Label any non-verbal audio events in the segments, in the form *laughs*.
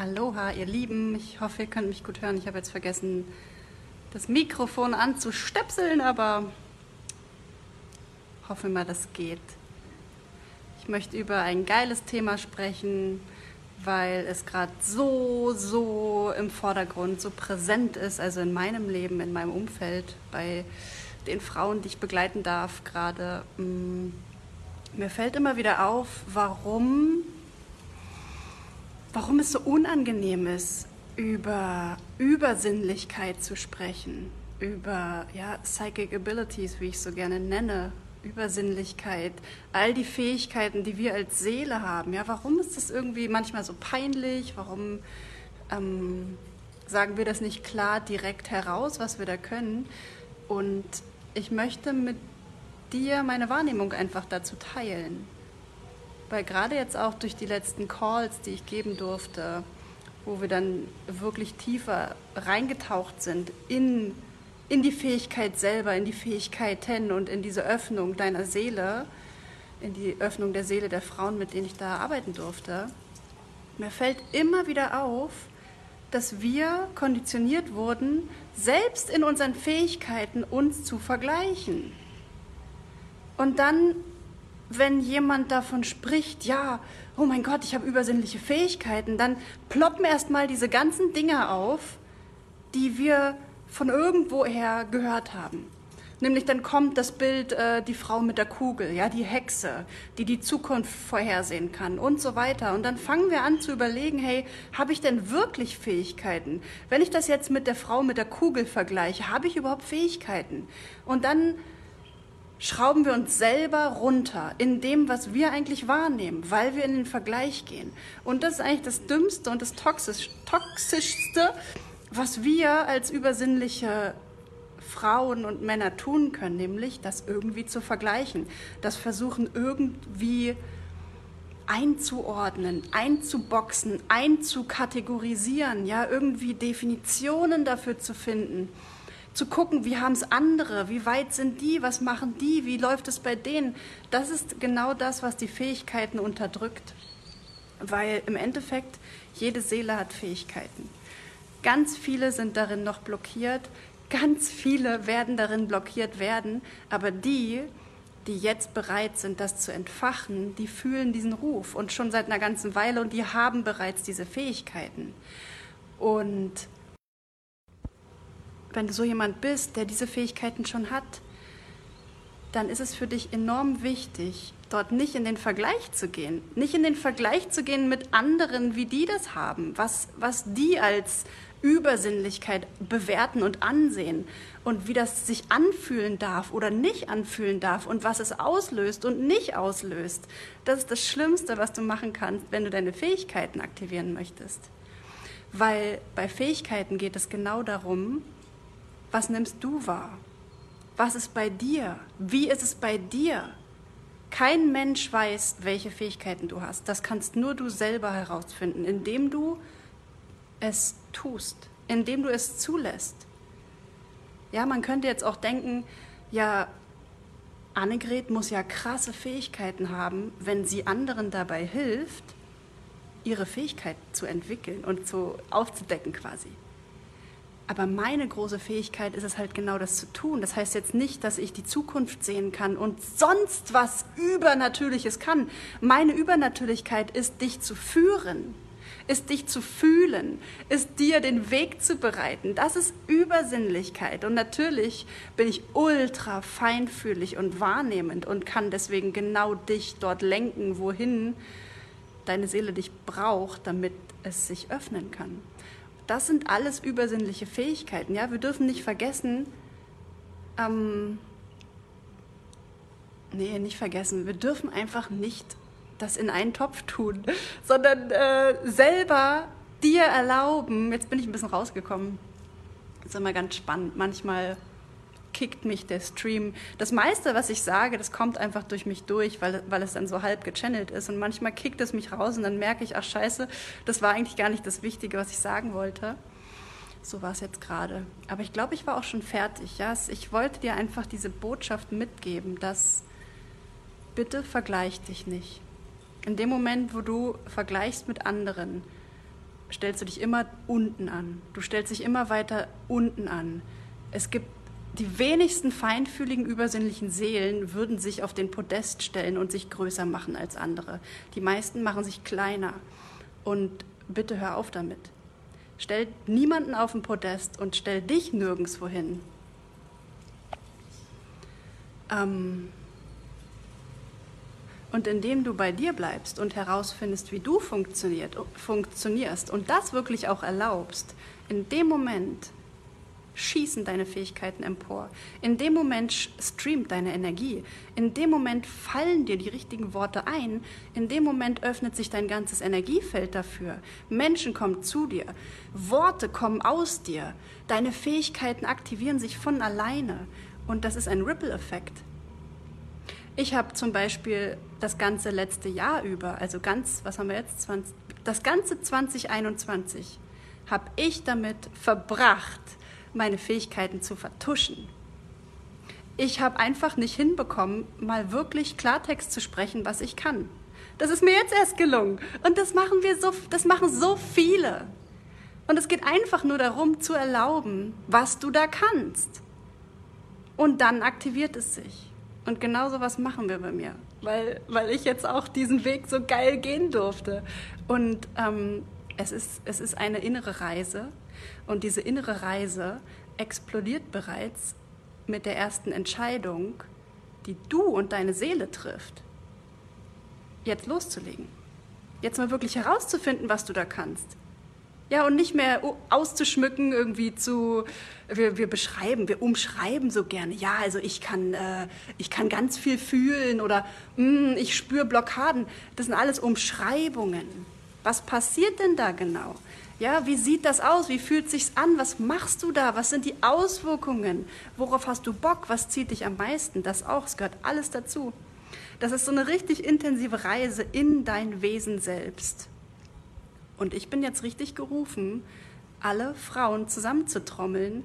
Aloha, ihr Lieben. Ich hoffe, ihr könnt mich gut hören. Ich habe jetzt vergessen, das Mikrofon anzustöpseln, aber hoffe mal, das geht. Ich möchte über ein geiles Thema sprechen, weil es gerade so, so im Vordergrund, so präsent ist, also in meinem Leben, in meinem Umfeld, bei den Frauen, die ich begleiten darf gerade. Mm, mir fällt immer wieder auf, warum, warum es so unangenehm ist, über Übersinnlichkeit zu sprechen, über ja, Psychic Abilities, wie ich so gerne nenne, Übersinnlichkeit, all die Fähigkeiten, die wir als Seele haben. Ja, warum ist das irgendwie manchmal so peinlich? Warum ähm, sagen wir das nicht klar direkt heraus, was wir da können? Und ich möchte mit dir meine Wahrnehmung einfach dazu teilen. Weil gerade jetzt auch durch die letzten Calls, die ich geben durfte, wo wir dann wirklich tiefer reingetaucht sind in in die Fähigkeit selber, in die Fähigkeiten und in diese Öffnung deiner Seele, in die Öffnung der Seele der Frauen, mit denen ich da arbeiten durfte. Mir fällt immer wieder auf, dass wir konditioniert wurden, selbst in unseren Fähigkeiten uns zu vergleichen. Und dann, wenn jemand davon spricht, ja, oh mein Gott, ich habe übersinnliche Fähigkeiten, dann ploppen erstmal diese ganzen Dinge auf, die wir von irgendwoher gehört haben. Nämlich dann kommt das Bild, äh, die Frau mit der Kugel, ja, die Hexe, die die Zukunft vorhersehen kann und so weiter. Und dann fangen wir an zu überlegen, hey, habe ich denn wirklich Fähigkeiten? Wenn ich das jetzt mit der Frau mit der Kugel vergleiche, habe ich überhaupt Fähigkeiten? Und dann schrauben wir uns selber runter in dem, was wir eigentlich wahrnehmen, weil wir in den Vergleich gehen. Und das ist eigentlich das Dümmste und das Toxisch, Toxischste, was wir als übersinnliche Frauen und Männer tun können, nämlich das irgendwie zu vergleichen, das versuchen irgendwie einzuordnen, einzuboxen, einzukategorisieren, ja, irgendwie Definitionen dafür zu finden, zu gucken, wie haben es andere, wie weit sind die, was machen die, wie läuft es bei denen. Das ist genau das, was die Fähigkeiten unterdrückt, weil im Endeffekt jede Seele hat Fähigkeiten. Ganz viele sind darin noch blockiert, ganz viele werden darin blockiert werden, aber die, die jetzt bereit sind, das zu entfachen, die fühlen diesen Ruf und schon seit einer ganzen Weile und die haben bereits diese Fähigkeiten. Und wenn du so jemand bist, der diese Fähigkeiten schon hat, dann ist es für dich enorm wichtig, dort nicht in den Vergleich zu gehen, nicht in den Vergleich zu gehen mit anderen, wie die das haben, was, was die als Übersinnlichkeit bewerten und ansehen und wie das sich anfühlen darf oder nicht anfühlen darf und was es auslöst und nicht auslöst. Das ist das Schlimmste, was du machen kannst, wenn du deine Fähigkeiten aktivieren möchtest. Weil bei Fähigkeiten geht es genau darum, was nimmst du wahr? Was ist bei dir? Wie ist es bei dir? Kein Mensch weiß, welche Fähigkeiten du hast. Das kannst nur du selber herausfinden, indem du es tust, indem du es zulässt. Ja, man könnte jetzt auch denken, ja, Annegret muss ja krasse Fähigkeiten haben, wenn sie anderen dabei hilft, ihre Fähigkeit zu entwickeln und so aufzudecken quasi. Aber meine große Fähigkeit ist es halt genau das zu tun. Das heißt jetzt nicht, dass ich die Zukunft sehen kann und sonst was Übernatürliches kann. Meine Übernatürlichkeit ist, dich zu führen ist dich zu fühlen, ist dir den Weg zu bereiten. Das ist Übersinnlichkeit. Und natürlich bin ich ultra feinfühlig und wahrnehmend und kann deswegen genau dich dort lenken, wohin deine Seele dich braucht, damit es sich öffnen kann. Das sind alles übersinnliche Fähigkeiten. Ja, wir dürfen nicht vergessen, ähm, nee, nicht vergessen, wir dürfen einfach nicht das in einen Topf tun, *laughs* sondern äh, selber dir erlauben, jetzt bin ich ein bisschen rausgekommen, das ist immer ganz spannend, manchmal kickt mich der Stream. Das meiste, was ich sage, das kommt einfach durch mich durch, weil, weil es dann so halb gechannelt ist. Und manchmal kickt es mich raus und dann merke ich, ach scheiße, das war eigentlich gar nicht das Wichtige, was ich sagen wollte. So war es jetzt gerade. Aber ich glaube, ich war auch schon fertig. Ja? Ich wollte dir einfach diese Botschaft mitgeben, dass bitte vergleich dich nicht. In dem Moment, wo du vergleichst mit anderen, stellst du dich immer unten an. Du stellst dich immer weiter unten an. Es gibt die wenigsten feinfühligen, übersinnlichen Seelen würden sich auf den Podest stellen und sich größer machen als andere. Die meisten machen sich kleiner. Und bitte hör auf damit. Stell niemanden auf den Podest und stell dich nirgendwo hin. Ähm und indem du bei dir bleibst und herausfindest, wie du funktionierst und das wirklich auch erlaubst, in dem Moment schießen deine Fähigkeiten empor. In dem Moment streamt deine Energie. In dem Moment fallen dir die richtigen Worte ein. In dem Moment öffnet sich dein ganzes Energiefeld dafür. Menschen kommen zu dir. Worte kommen aus dir. Deine Fähigkeiten aktivieren sich von alleine. Und das ist ein Ripple-Effekt. Ich habe zum Beispiel das ganze letzte Jahr über, also ganz, was haben wir jetzt, 20, das ganze 2021 habe ich damit verbracht, meine Fähigkeiten zu vertuschen. Ich habe einfach nicht hinbekommen, mal wirklich Klartext zu sprechen, was ich kann. Das ist mir jetzt erst gelungen. Und das machen wir so, das machen so viele. Und es geht einfach nur darum, zu erlauben, was du da kannst. Und dann aktiviert es sich. Und genau so was machen wir bei mir, weil, weil ich jetzt auch diesen Weg so geil gehen durfte. Und ähm, es, ist, es ist eine innere Reise. Und diese innere Reise explodiert bereits mit der ersten Entscheidung, die du und deine Seele trifft, jetzt loszulegen. Jetzt mal wirklich herauszufinden, was du da kannst. Ja, und nicht mehr auszuschmücken, irgendwie zu, wir, wir beschreiben, wir umschreiben so gerne. Ja, also ich kann, äh, ich kann ganz viel fühlen oder mm, ich spüre Blockaden. Das sind alles Umschreibungen. Was passiert denn da genau? Ja, wie sieht das aus? Wie fühlt sich's an? Was machst du da? Was sind die Auswirkungen? Worauf hast du Bock? Was zieht dich am meisten? Das auch, es gehört alles dazu. Das ist so eine richtig intensive Reise in dein Wesen selbst. Und ich bin jetzt richtig gerufen, alle Frauen zusammenzutrommeln,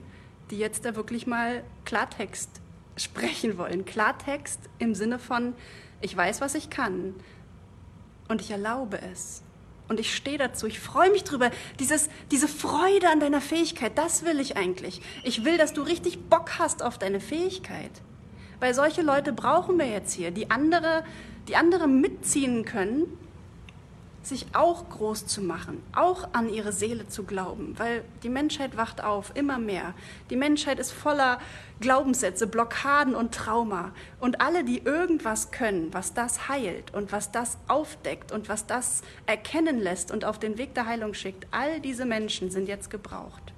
die jetzt da wirklich mal Klartext sprechen wollen. Klartext im Sinne von, ich weiß, was ich kann und ich erlaube es. Und ich stehe dazu, ich freue mich drüber. Dieses, diese Freude an deiner Fähigkeit, das will ich eigentlich. Ich will, dass du richtig Bock hast auf deine Fähigkeit. Weil solche Leute brauchen wir jetzt hier, die andere, die andere mitziehen können sich auch groß zu machen, auch an ihre Seele zu glauben, weil die Menschheit wacht auf, immer mehr. Die Menschheit ist voller Glaubenssätze, Blockaden und Trauma. Und alle, die irgendwas können, was das heilt und was das aufdeckt und was das erkennen lässt und auf den Weg der Heilung schickt, all diese Menschen sind jetzt gebraucht.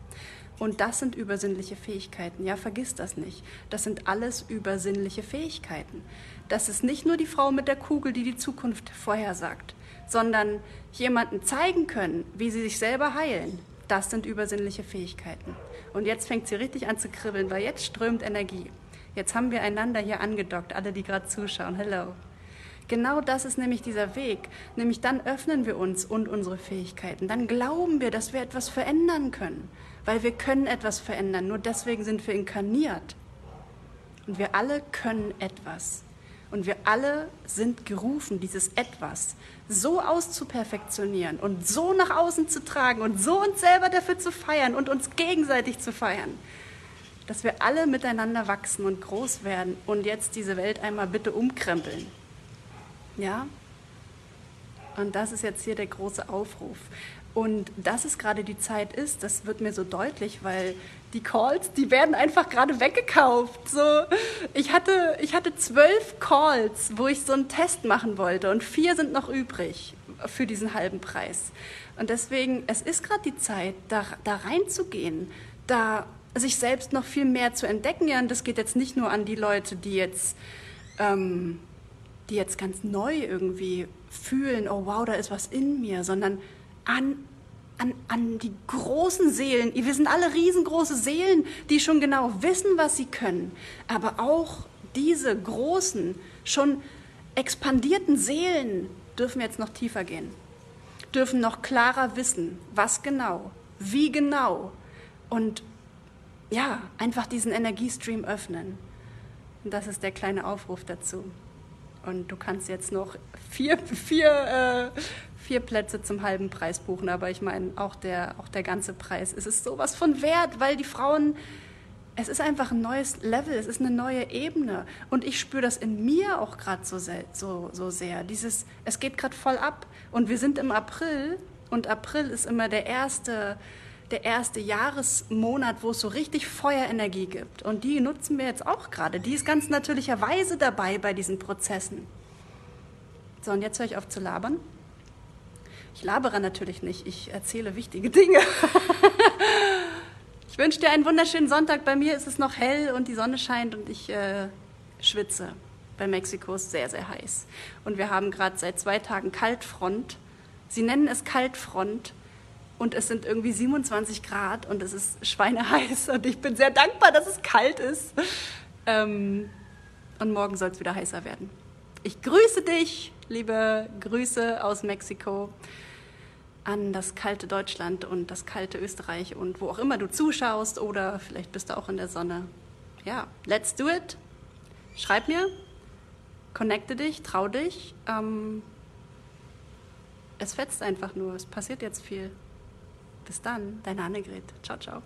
Und das sind übersinnliche Fähigkeiten. Ja, vergiss das nicht. Das sind alles übersinnliche Fähigkeiten. Das ist nicht nur die Frau mit der Kugel, die die Zukunft vorhersagt sondern jemanden zeigen können, wie sie sich selber heilen. Das sind übersinnliche Fähigkeiten. Und jetzt fängt sie richtig an zu kribbeln, weil jetzt strömt Energie. Jetzt haben wir einander hier angedockt, alle, die gerade zuschauen. Hello. Genau das ist nämlich dieser Weg. Nämlich dann öffnen wir uns und unsere Fähigkeiten. Dann glauben wir, dass wir etwas verändern können. Weil wir können etwas verändern. Nur deswegen sind wir inkarniert. Und wir alle können etwas. Und wir alle sind gerufen, dieses Etwas so auszuperfektionieren und so nach außen zu tragen und so uns selber dafür zu feiern und uns gegenseitig zu feiern, dass wir alle miteinander wachsen und groß werden und jetzt diese Welt einmal bitte umkrempeln. Ja? Und das ist jetzt hier der große Aufruf. Und dass es gerade die Zeit ist, das wird mir so deutlich, weil die Calls, die werden einfach gerade weggekauft. So, ich hatte, ich hatte zwölf Calls, wo ich so einen Test machen wollte und vier sind noch übrig für diesen halben Preis. Und deswegen, es ist gerade die Zeit, da, da reinzugehen, da sich selbst noch viel mehr zu entdecken. Ja, und das geht jetzt nicht nur an die Leute, die jetzt, ähm, die jetzt ganz neu irgendwie fühlen, oh wow, da ist was in mir, sondern an, an, an die großen Seelen. Wir sind alle riesengroße Seelen, die schon genau wissen, was sie können. Aber auch diese großen, schon expandierten Seelen dürfen jetzt noch tiefer gehen, dürfen noch klarer wissen, was genau, wie genau. Und ja, einfach diesen Energiestream öffnen. Und das ist der kleine Aufruf dazu. Und du kannst jetzt noch vier, vier, äh, vier Plätze zum halben Preis buchen, aber ich meine, auch der, auch der ganze Preis. Es ist sowas von wert, weil die Frauen, es ist einfach ein neues Level, es ist eine neue Ebene. Und ich spüre das in mir auch gerade so, so, so sehr. Dieses, es geht gerade voll ab. Und wir sind im April und April ist immer der erste, der erste Jahresmonat, wo es so richtig Feuerenergie gibt. Und die nutzen wir jetzt auch gerade. Die ist ganz natürlicherweise dabei bei diesen Prozessen. So, und jetzt höre ich auf zu labern. Ich labere natürlich nicht, ich erzähle wichtige Dinge. *laughs* ich wünsche dir einen wunderschönen Sonntag. Bei mir ist es noch hell und die Sonne scheint und ich äh, schwitze. Bei Mexiko ist sehr, sehr heiß. Und wir haben gerade seit zwei Tagen Kaltfront. Sie nennen es Kaltfront und es sind irgendwie 27 Grad und es ist schweineheiß und ich bin sehr dankbar, dass es kalt ist. Ähm, und morgen soll es wieder heißer werden. Ich grüße dich, liebe Grüße aus Mexiko an das kalte Deutschland und das kalte Österreich und wo auch immer du zuschaust oder vielleicht bist du auch in der Sonne. Ja, let's do it. Schreib mir, connecte dich, trau dich. Ähm, es fetzt einfach nur, es passiert jetzt viel. Bis dann, deine Annegret. Ciao, ciao.